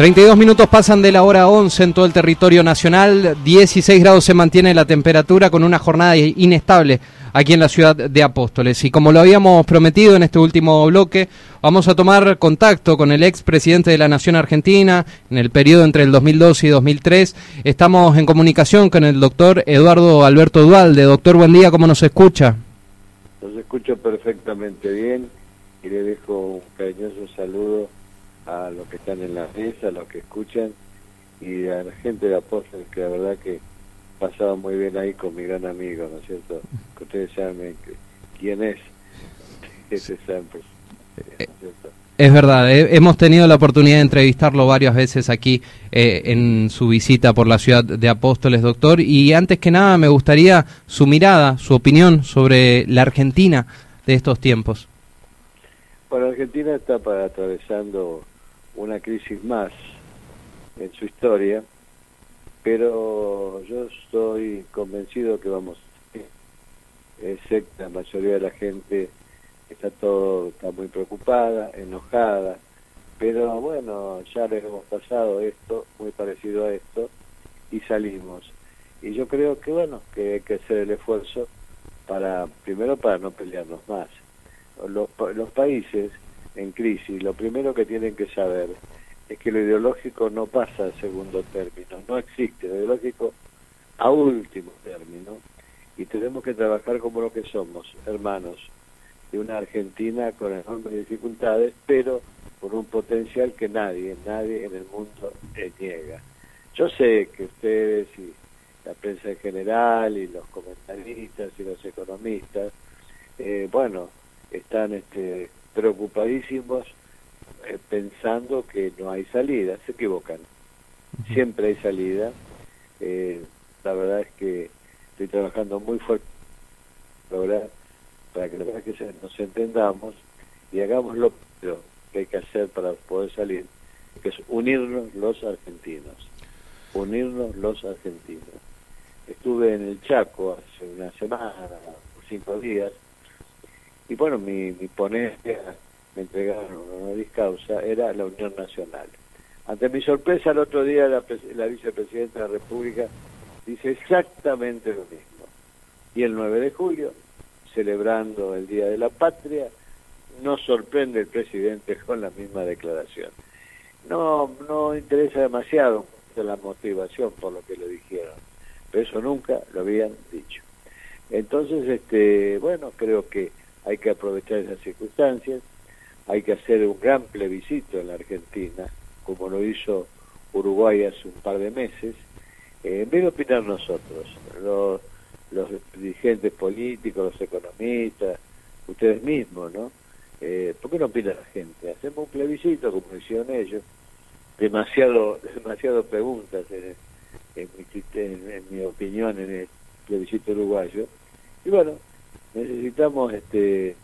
32 minutos pasan de la hora 11 en todo el territorio nacional, 16 grados se mantiene la temperatura con una jornada inestable aquí en la ciudad de Apóstoles. Y como lo habíamos prometido en este último bloque, vamos a tomar contacto con el ex presidente de la Nación Argentina en el periodo entre el 2002 y 2003. Estamos en comunicación con el doctor Eduardo Alberto Dualde. Doctor, buen día, ¿cómo nos escucha? Los escucho perfectamente bien y le dejo un cariñoso saludo a los que están en la mesa, a los que escuchan y a la gente de Apóstoles que la verdad que pasaba muy bien ahí con mi gran amigo, ¿no es cierto? Que ustedes saben quién es ese Samples, eh, es verdad, hemos tenido la oportunidad de entrevistarlo varias veces aquí eh, en su visita por la ciudad de Apóstoles, doctor. Y antes que nada me gustaría su mirada, su opinión sobre la Argentina de estos tiempos. Bueno, Argentina está para, atravesando una crisis más en su historia, pero yo estoy convencido que vamos, sé que la mayoría de la gente está todo está muy preocupada, enojada, pero bueno, ya les hemos pasado esto, muy parecido a esto, y salimos. Y yo creo que bueno, que hay que hacer el esfuerzo para, primero para no pelearnos más. Los, los países en crisis, lo primero que tienen que saber es que lo ideológico no pasa a segundo término, no existe, lo ideológico a último término, y tenemos que trabajar como lo que somos, hermanos, de una Argentina con enormes dificultades, pero con un potencial que nadie, nadie en el mundo niega. Yo sé que ustedes y la prensa en general y los comentaristas y los economistas, eh, bueno, están este, preocupadísimos eh, pensando que no hay salida, se equivocan. Siempre hay salida. Eh, la verdad es que estoy trabajando muy fuerte para que la verdad que nos entendamos y hagamos lo que hay que hacer para poder salir, que es unirnos los argentinos, unirnos los argentinos. Estuve en el Chaco hace una semana, cinco días, y bueno, mi, mi ponencia, me entregaron una causa, era la Unión Nacional. Ante mi sorpresa, el otro día la, vicepresidenta de la República dice exactamente lo mismo. Y el 9 de julio, celebrando el Día de la Patria, no sorprende el presidente con la misma declaración. No, no interesa demasiado la motivación por lo que lo dijeron, pero eso nunca lo habían dicho. Entonces, este, bueno, creo que hay que aprovechar esas circunstancias, hay que hacer un gran plebiscito en la Argentina, como lo hizo Uruguay hace un par de meses, eh, en vez de opinar nosotros, los, los dirigentes políticos, los economistas, ustedes mismos, ¿no? Eh, ¿Por qué no opina la gente? Hacemos un plebiscito, como hicieron ellos, demasiado, demasiado preguntas en, mi, en mi opinión en el plebiscito uruguayo, y bueno, necesitamos este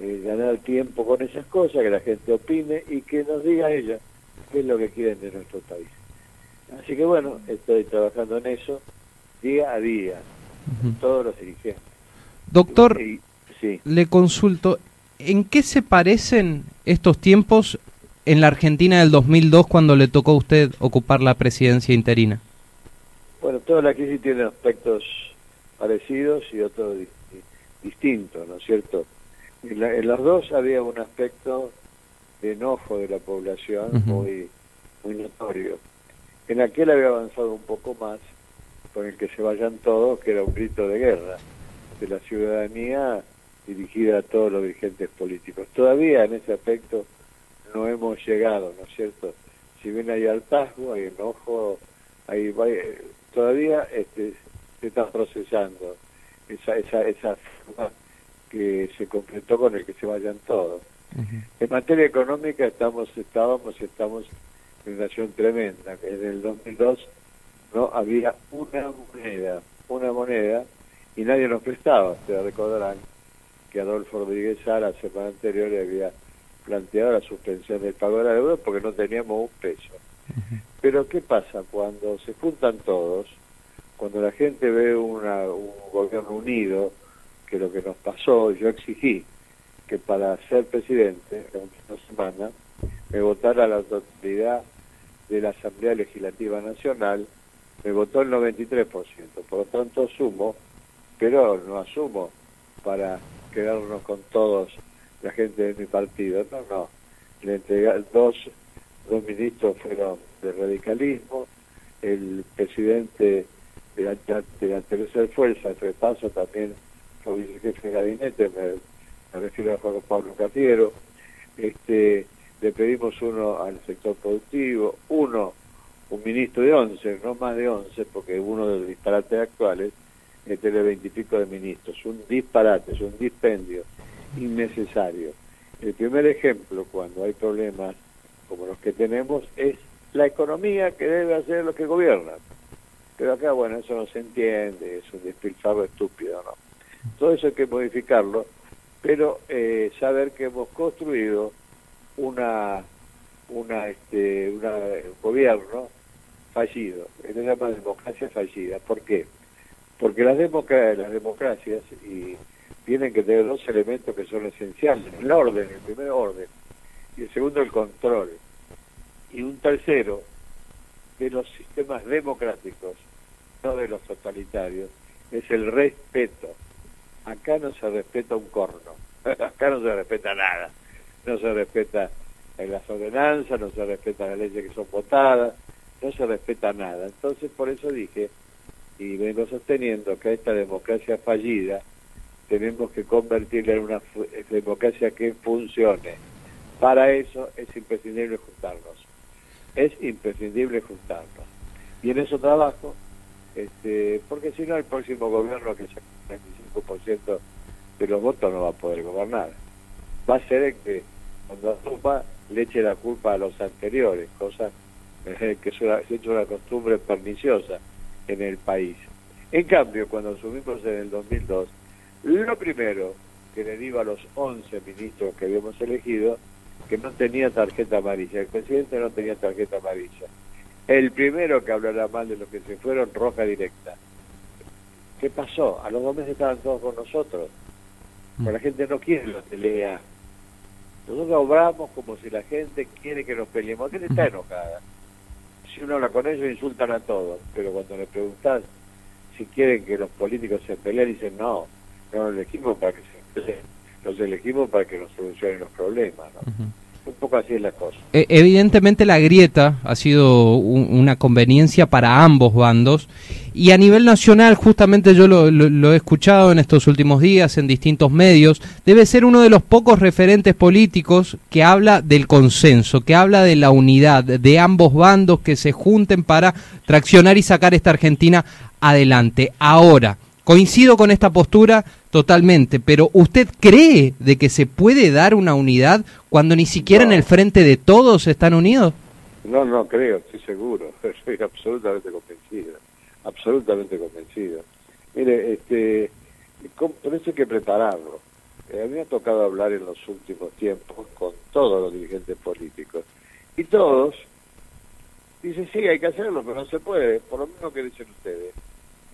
eh, ganar tiempo con esas cosas, que la gente opine y que nos diga ella qué es lo que quieren de nuestro país. Así que bueno, estoy trabajando en eso día a día, todos los dirigentes. Doctor, le consulto, ¿en qué se parecen estos tiempos en la Argentina del 2002 cuando le tocó a usted ocupar la presidencia interina? Bueno, toda la crisis tiene aspectos parecidos y otros distinto, ¿no es cierto? En, en, los dos había un aspecto de enojo de la población muy, muy notorio. En aquel había avanzado un poco más con el que se vayan todos, que era un grito de guerra de la ciudadanía dirigida a todos los dirigentes políticos. Todavía en ese aspecto no hemos llegado, ¿no es cierto? Si bien hay hartazgo, hay enojo, hay, todavía este, se está procesando esa, esa, esa forma que se completó con el que se vayan todos. En materia económica estamos, estábamos, estamos en una situación tremenda. En el 2002 no había una moneda, una moneda, y nadie nos prestaba. Ustedes recordarán que Adolfo Rodríguez Sara la semana anterior había planteado la suspensión del pago de la deuda porque no teníamos un peso. Pero ¿qué pasa cuando se juntan todos? Cuando la gente ve una, un gobierno unido, que lo que nos pasó, yo exigí que para ser presidente, en una semana, me votara la autoridad de la Asamblea Legislativa Nacional, me votó el 93%, por lo tanto asumo, pero no asumo para quedarnos con todos la gente de mi partido, no, no, le entregué dos, dos ministros fueron de radicalismo, el presidente de de tercera fuerza, el repaso también fue vicejefe de gabinete, me, refiero a Juan Pablo Catiero, este, le pedimos uno al sector productivo, uno, un ministro de 11, no más de 11, porque uno de los disparates actuales es tener veintipico de ministros, un disparate, es un dispendio innecesario. El primer ejemplo, cuando hay problemas como los que tenemos, es la economía que debe hacer los que gobiernan. Pero acá, bueno, eso no se entiende, es un despilfarro estúpido, ¿no? Todo eso hay que modificarlo, pero eh, saber que hemos construido una, una, este, un gobierno fallido, se llama democracia fallida. ¿Por qué? Porque las, las democracias y tienen que tener dos elementos que son esenciales, el orden, el primer orden, y el segundo el control, y un tercero de los sistemas democráticos, no de los totalitarios, es el respeto. Acá no se respeta un corno, acá no se respeta nada no se respeta en las ordenanzas, no se respeta las leyes que son votadas, no se respeta nada. Entonces, por eso dije, y vengo sosteniendo que a esta democracia fallida tenemos que convertirla en una democracia que funcione. Para eso es imprescindible juntarnos. Es imprescindible juntarnos. Y en eso trabajo, este, porque si no el próximo gobierno que saque el 25% de los votos no va a poder gobernar. Va a ser el que cuando asuma le eche la culpa a los anteriores, cosa que se ha hecho una costumbre perniciosa en el país. En cambio, cuando asumimos en el 2002, lo primero que le digo a los 11 ministros que habíamos elegido, que no tenía tarjeta amarilla. El presidente no tenía tarjeta amarilla. El primero que hablará mal de los que se fueron, roja directa. ¿Qué pasó? A los dos meses estaban todos con nosotros. Pero la gente no quiere la pelea nosotros obramos como si la gente quiere que nos peleemos. ¿Qué está enojada? Si uno habla con ellos, insultan a todos. Pero cuando le preguntas si quieren que los políticos se peleen, dicen no, no los elegimos para que se peleen. Los elegimos para que nos solucionen los problemas. ¿no? un poco así es la cosa. E, evidentemente la grieta ha sido una conveniencia para ambos bandos y a nivel nacional, justamente yo lo, he escuchado en estos últimos días en distintos medios, debe ser uno de los pocos referentes políticos que habla del consenso, que habla de la unidad de ambos bandos que se junten para traccionar y sacar esta Argentina adelante. Ahora, coincido con esta postura Totalmente, pero ¿usted cree de que se puede dar una unidad cuando ni siquiera en el frente de todos están unidos? No, no creo, estoy seguro, estoy absolutamente convencido, absolutamente convencido. Mire, este, por eso hay que prepararlo. Eh, a mí me ha tocado hablar en los últimos tiempos con todos los dirigentes políticos y todos dicen, sí, hay que hacerlo, pero no se puede, por lo menos que dicen ustedes.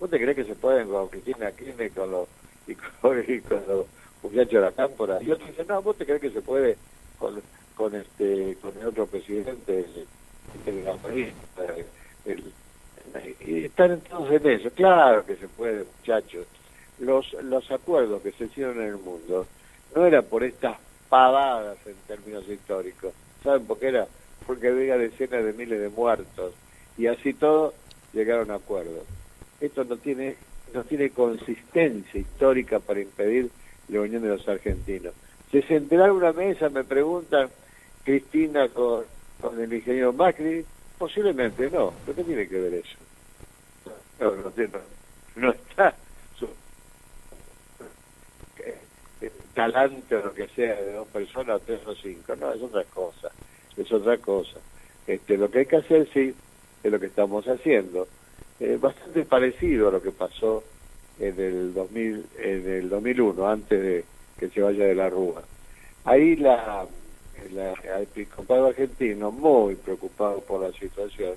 ¿Vos te crees que se pueden con Cristina Kirchner, con los y con, y con los muchachos de la cámpora. Y otros dicen, no, vos te crees que se puede con, con este con el otro presidente están todos en eso. Claro que se puede, muchachos. Los, los acuerdos que se hicieron en el mundo no eran por estas pavadas en términos históricos. ¿Saben por qué era? Porque había decenas de miles de muertos y así todo llegaron a acuerdos. Esto no tiene no tiene consistencia histórica para impedir la unión de los argentinos. ¿Se sentará una mesa, me preguntan, Cristina con, el ingeniero Macri? Posiblemente no, pero ¿qué tiene que ver eso? No, no, no, está su eh, talante o lo que sea de dos personas, tres o cinco, no, es otra cosa, es otra cosa. Este, lo que hay que hacer sí es lo que estamos haciendo eh, bastante parecido a lo que pasó en el 2000, en el 2001, antes de que se vaya de la Rúa. Ahí la, la, el episcopado argentino, muy preocupado por la situación,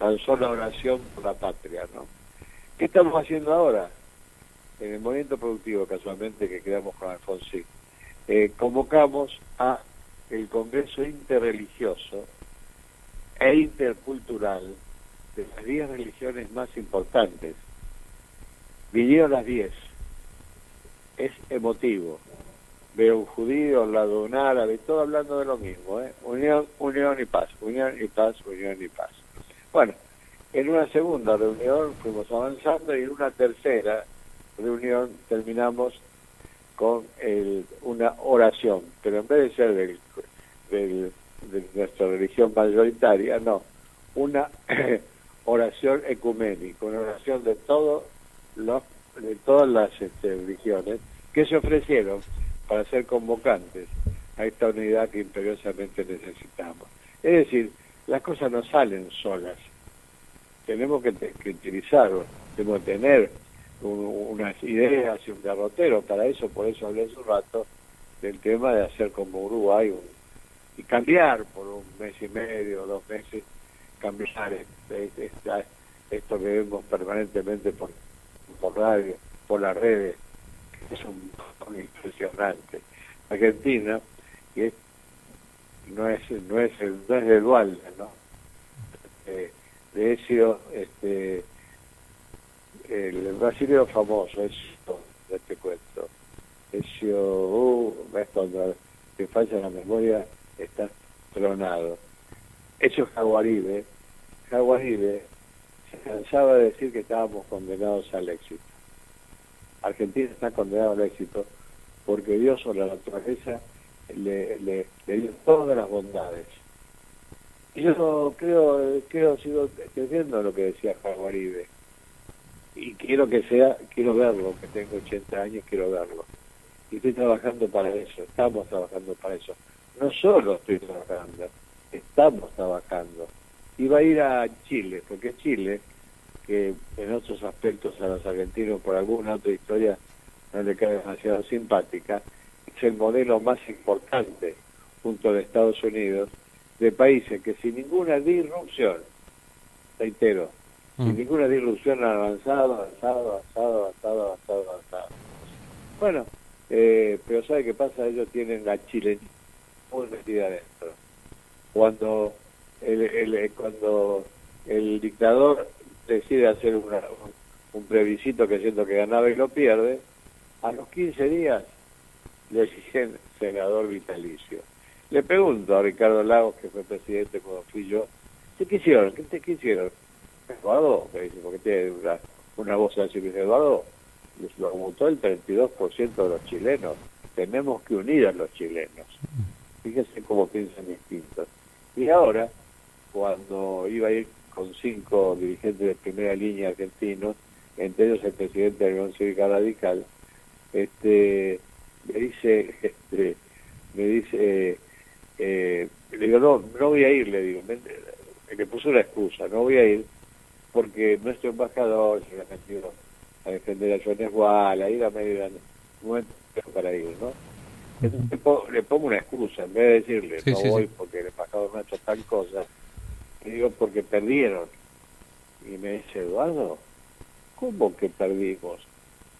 lanzó la oración por la patria, ¿no? ¿Qué estamos haciendo ahora? En el movimiento productivo, casualmente, que quedamos con Alfonsín, eh, convocamos a el Congreso Interreligioso e intercultural de las 10 religiones más importantes. Vinieron las 10. Es emotivo. Veo un judío al lado de un árabe, todo hablando de lo mismo. ¿eh? Unión, unión y paz, unión y paz, unión y paz. Bueno, en una segunda reunión fuimos avanzando y en una tercera reunión terminamos con el, una oración, pero en vez de ser del, de nuestra religión mayoritaria, no, una oración ecuménica, una oración de todos los de todas las este, religiones que se ofrecieron para ser convocantes a esta unidad que imperiosamente necesitamos. Es decir, las cosas no salen solas, tenemos que, que utilizarlo, tenemos que tener unas ideas y un derrotero. Para eso, por eso hablé hace un rato del tema de hacer como Uruguay y cambiar por un mes y medio, dos meses, cambiar este, esto que vemos permanentemente por, por radio, por las redes, es un, impresionante. Argentina, que no es no es no es de Dualde, ¿no? Eh, de hecho, este, el brasileño famoso, es de este cuento, Ezio, uh, ves cuando te falla la memoria, está tronado. Eso Jaguaribe, Jaguaribe se cansaba de decir que estábamos condenados al éxito. Argentina está condenada al éxito porque Dios o la naturaleza le, le, dio todas las bondades yo creo, creo, sigo entendiendo lo que decía Jaguaribe. Y quiero que sea, quiero verlo, que tengo 80 años, quiero verlo. Y estoy trabajando para eso, estamos trabajando para eso. No solo estoy trabajando, estamos trabajando. Y va a ir a Chile, porque Chile, que en otros aspectos a los argentinos por alguna otra historia no le cae demasiado simpática, es el modelo más importante junto a Estados Unidos de países que sin ninguna disrupción, reitero, sin mm. ninguna disrupción han avanzado, avanzado, avanzado, avanzado, avanzado, avanzado. Bueno, eh, pero ¿sabe qué pasa? Ellos tienen la chile muy metida adentro. Cuando el, el, cuando el dictador decide hacer una, un, plebiscito que siento que ganaba y lo pierde, a los 15 días le exigen senador vitalicio. Le pregunto a Ricardo Lagos, que fue presidente cuando fui yo, ¿qué quisieron? ¿Qué te quisieron? Eduardo, me dice, porque tiene una, una voz así, me dice, Eduardo, lo votó el 32% de los chilenos. Tenemos que unir a los chilenos. Fíjese cómo piensan distintos. Y ahora, cuando iba a ir con cinco dirigentes de primera línea argentinos, entre ellos el presidente de la Unión Cívica Radical, este, me dice, este, me dice, eh, le digo, no, no voy a ir, le digo, me, le puso una excusa, no voy a ir porque nuestro embajador se ha metido a defender a Jones Wall, a ir a medio momento para ir, ¿no? Entonces le pongo, una excusa, en vez de decirle, no voy porque el embajador no ha hecho tal cosa, le digo, porque perdieron. Y me dice, Eduardo, ¿cómo que perdimos?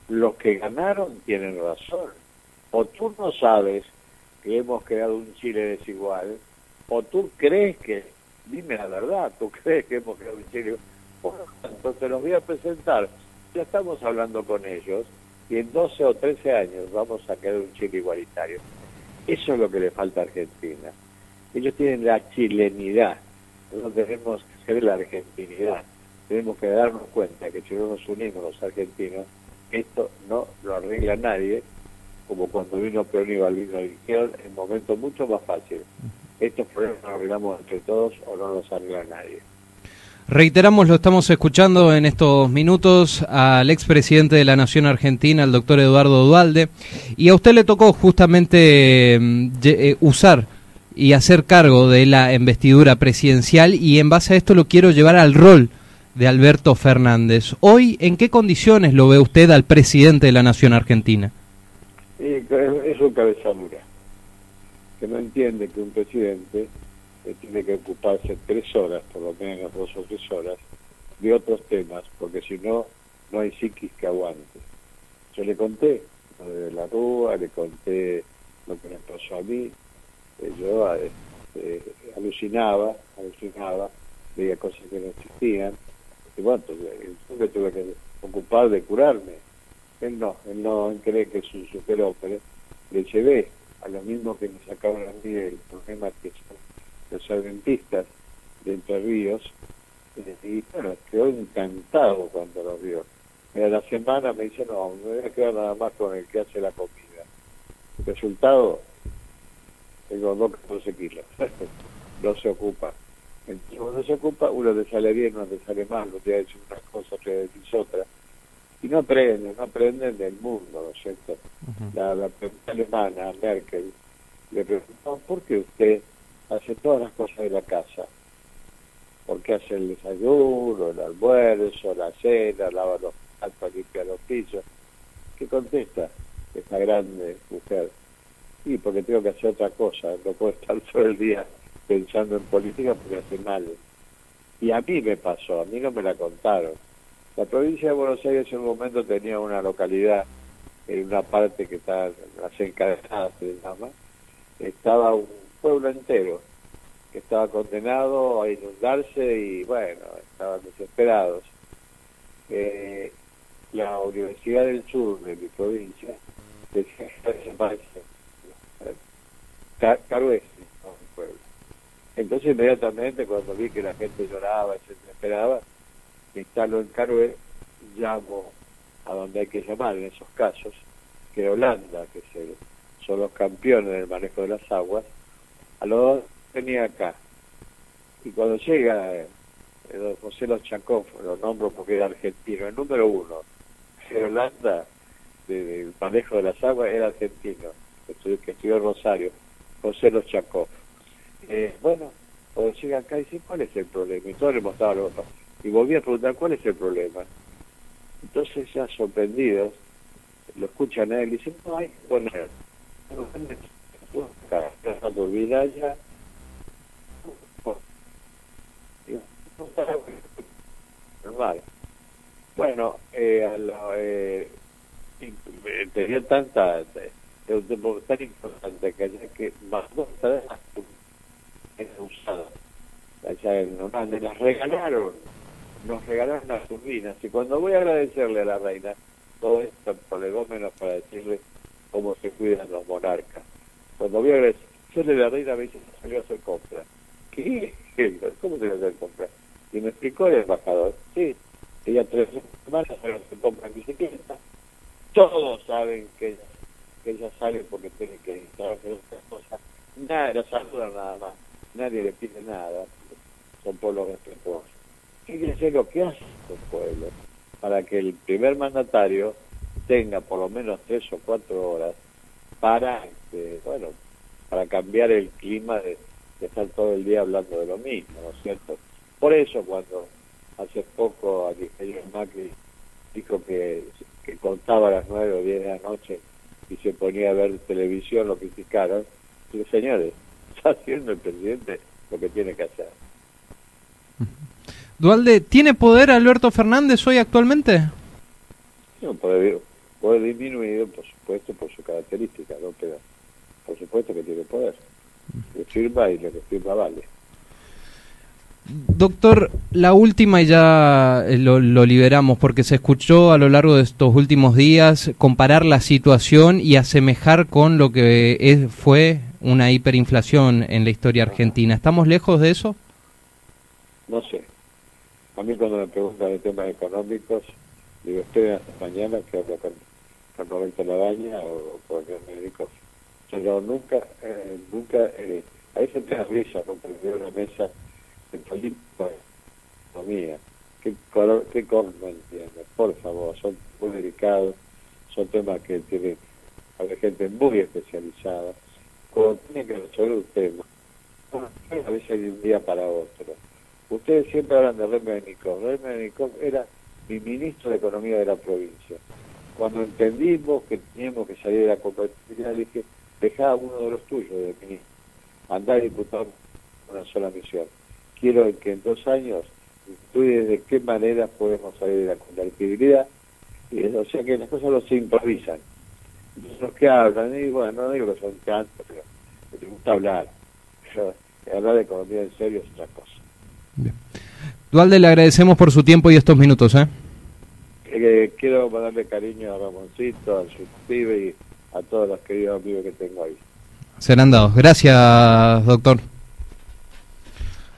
Los que ganaron tienen razón. O tú no sabes que hemos creado un Chile desigual, o tú crees que, dime la verdad, tú crees que hemos creado un Chile, bueno, entonces los voy a presentar, ya estamos hablando con ellos, y en 12 o 13 años vamos a crear un Chile igualitario. Eso es lo que le falta a Argentina. Ellos tienen la chilenidad, nosotros tenemos que ser la argentinidad. Tenemos que darnos cuenta que si no nos unimos los argentinos, esto no lo arregla nadie como cuando vino Perón y Balbino dijeron, en momentos mucho más fácil. Estos problemas los arreglamos entre todos o no los arregla nadie. Reiteramos, lo estamos escuchando en estos minutos al expresidente de la Nación Argentina, el doctor Eduardo Dualde, y a usted le tocó justamente mm, eh, usar y hacer cargo de la investidura presidencial y en base a esto lo quiero llevar al rol de Alberto Fernández. Hoy, ¿en qué condiciones lo ve usted al presidente de la Nación Argentina? es un cabezadura, que no entiende que un presidente eh, tiene que ocuparse tres horas, por lo menos dos o tres horas, de otros temas, porque si no, no hay psiquis que aguante. Yo le conté lo de la Rúa, le conté lo que me pasó a mí. Eh, yo, eh, eh, alucinaba, alucinaba, veía cosas que no existían, y bueno, pues, yo me tuve que ocupar de curarme. Él no, él no cree que es un superhombre, le llevé a lo mismo que me sacaron a mí el problema que son los adventistas de Entre Ríos, y bueno, quedó encantado cuando lo vio. a la semana me dice, no, me voy a quedar nada más con el que hace la comida. Resultado, tengo dos 14 kilos. no se ocupa. Entonces, cuando se ocupa, uno le sale bien, uno le sale mal, uno te decir una cosa, otro te otra. Y no aprenden, no aprenden del mundo, ¿no es cierto? la, la alemana, Merkel, le preguntó, ¿por qué usted hace todas las cosas de la casa? ¿Por qué hace el desayuno, el almuerzo, la cena, lava los platos, limpia los pisos? ¿Qué contesta esta grande mujer? Sí, porque tengo que hacer otra cosa, no puedo estar todo el día pensando en política porque hace mal. Y a mí me pasó, a mí no me la contaron. La provincia de Buenos Aires en un momento tenía una localidad en una parte que está las encadenadas se llama, estaba un pueblo entero que estaba condenado a inundarse y bueno, estaban desesperados. Eh, la Universidad del Sur de mi provincia decía que desaparece. Caruese, pueblo. Entonces inmediatamente cuando vi que la gente lloraba y se desesperaba, me instalo en Carué, llamo a donde hay que llamar en esos casos, que Holanda, que son los campeones del manejo de las aguas, a los dos tenía acá. Y cuando llega eh, José Los Chacón, lo nombro porque era argentino, el número uno de Holanda, del manejo de las aguas, era argentino, que estudió en Rosario, José Los Chacón. Eh, bueno, cuando llega acá y dice, ¿cuál es el problema? Y todos le mostraban los Y volví a preguntar, ¿cuál es el problema? Entonces ya sorprendidos, lo escuchan a él y dicen, no hay que poner turbina ya. Normal. Bueno, eh, eh, tenía tanta, tan importante que haya que más dos es usada. Allá en Holanda, las regalaron nos regalaron las turbinas y cuando voy a agradecerle a la reina todo esto prolegómenos para decirle cómo se cuidan los monarcas cuando voy a agradecerle la reina me dice salió a hacer compra ¿qué? ¿cómo se va a hacer compra? y me explicó el embajador sí, ella tres semanas salió a hacer compra en bicicleta todos saben que ella, sale porque tiene que hacer otras cosas nadie la saluda nada más nadie le pide nada son pueblos respetuosos fíjense lo que hace el pueblo para que el primer mandatario tenga por lo menos tres o cuatro horas para, este, bueno, para cambiar el clima de, estar todo el día hablando de lo mismo, ¿no es cierto? Por eso cuando hace poco el Macri dijo que, que contaba a las nueve o diez de la noche y se ponía a ver televisión, lo criticaron. Y señores, está haciendo el presidente lo que tiene que hacer. Dualde, ¿tiene poder Alberto Fernández hoy actualmente? No, poder, poder disminuido, por supuesto, por su característica, ¿no? Pero por supuesto que tiene poder. Le firma y lo que firma vale. Doctor, la última y ya eh, lo, lo, liberamos porque se escuchó a lo largo de estos últimos días comparar la situación y asemejar con lo que es, fue una hiperinflación en la historia argentina. ¿Estamos lejos de eso? No sé. A mí cuando me preguntan de temas económicos, digo, estoy mañana que hablo con, con Roberto Ladaña o el médico. Pero nunca, eh, nunca, eh, ahí se te risa. Porque una mesa de política, economía. ¿Qué, qué no entiende? Por favor, son muy delicados, son temas que tienen a la gente muy especializada. Cuando tiene que resolver un tema, a veces hay de un día para otro Ustedes siempre hablan de Remenikov. Remenikov era mi ministro de Economía de la provincia. Cuando entendimos que teníamos que salir de la competitividad, dije, dejá uno de los tuyos de ministro, andar diputado una sola misión. Quiero que en dos años estudies de qué manera podemos salir de la competitividad. O sea que las cosas no se improvisan. Los que hablan, y bueno, no digo que son tantos, pero gusta hablar. hablar de economía en serio es otra cosa. Bien. Dualde, le agradecemos por su tiempo y estos minutos. ¿eh? Eh, quiero mandarle cariño a Ramoncito, a su pibe y a todos los queridos amigos que tengo ahí. Serán dados. Gracias, doctor.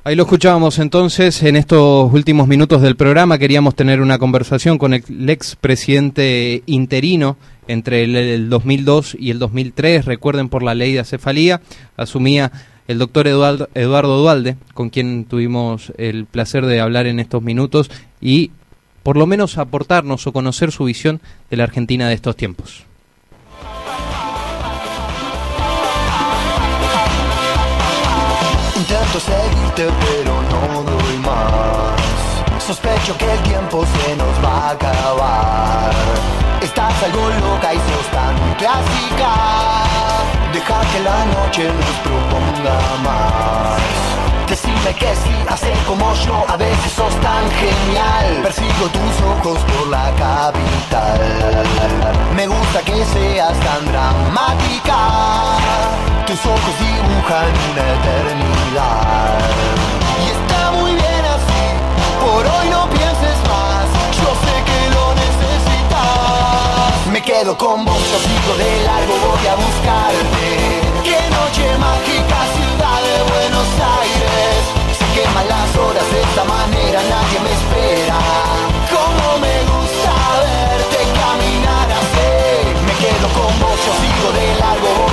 Ahí lo escuchábamos entonces en estos últimos minutos del programa. Queríamos tener una conversación con el ex presidente interino entre el, 2002 y el 2003. Recuerden por la ley de acefalía. Asumía el doctor Eduardo, Eduardo Dualde, con quien tuvimos el placer de hablar en estos minutos y por lo menos aportarnos o conocer su visión de la Argentina de estos tiempos. Intento seguirte pero no doy más. Sospecho que el tiempo se nos va a acabar. Estás algo loca y sos tan clásica. Deja que la noche nos proponga más. Decime que sí, hacer a veces sos tan genial. Persigo tus ojos por la capital. Me gusta que seas tan dramática. Tus ojos dibujan una eternidad. Y está muy bien así, por hoy no pienses más. Yo sé que lo necesitas. Me quedo con vos, yo sigo de largo, voy a buscarte. Qué noche mágica, ciudad de Buenos Aires queman las horas de esta manera, nadie me espera. Como me gusta verte caminar así, me quedo con vos, yo sigo de largo.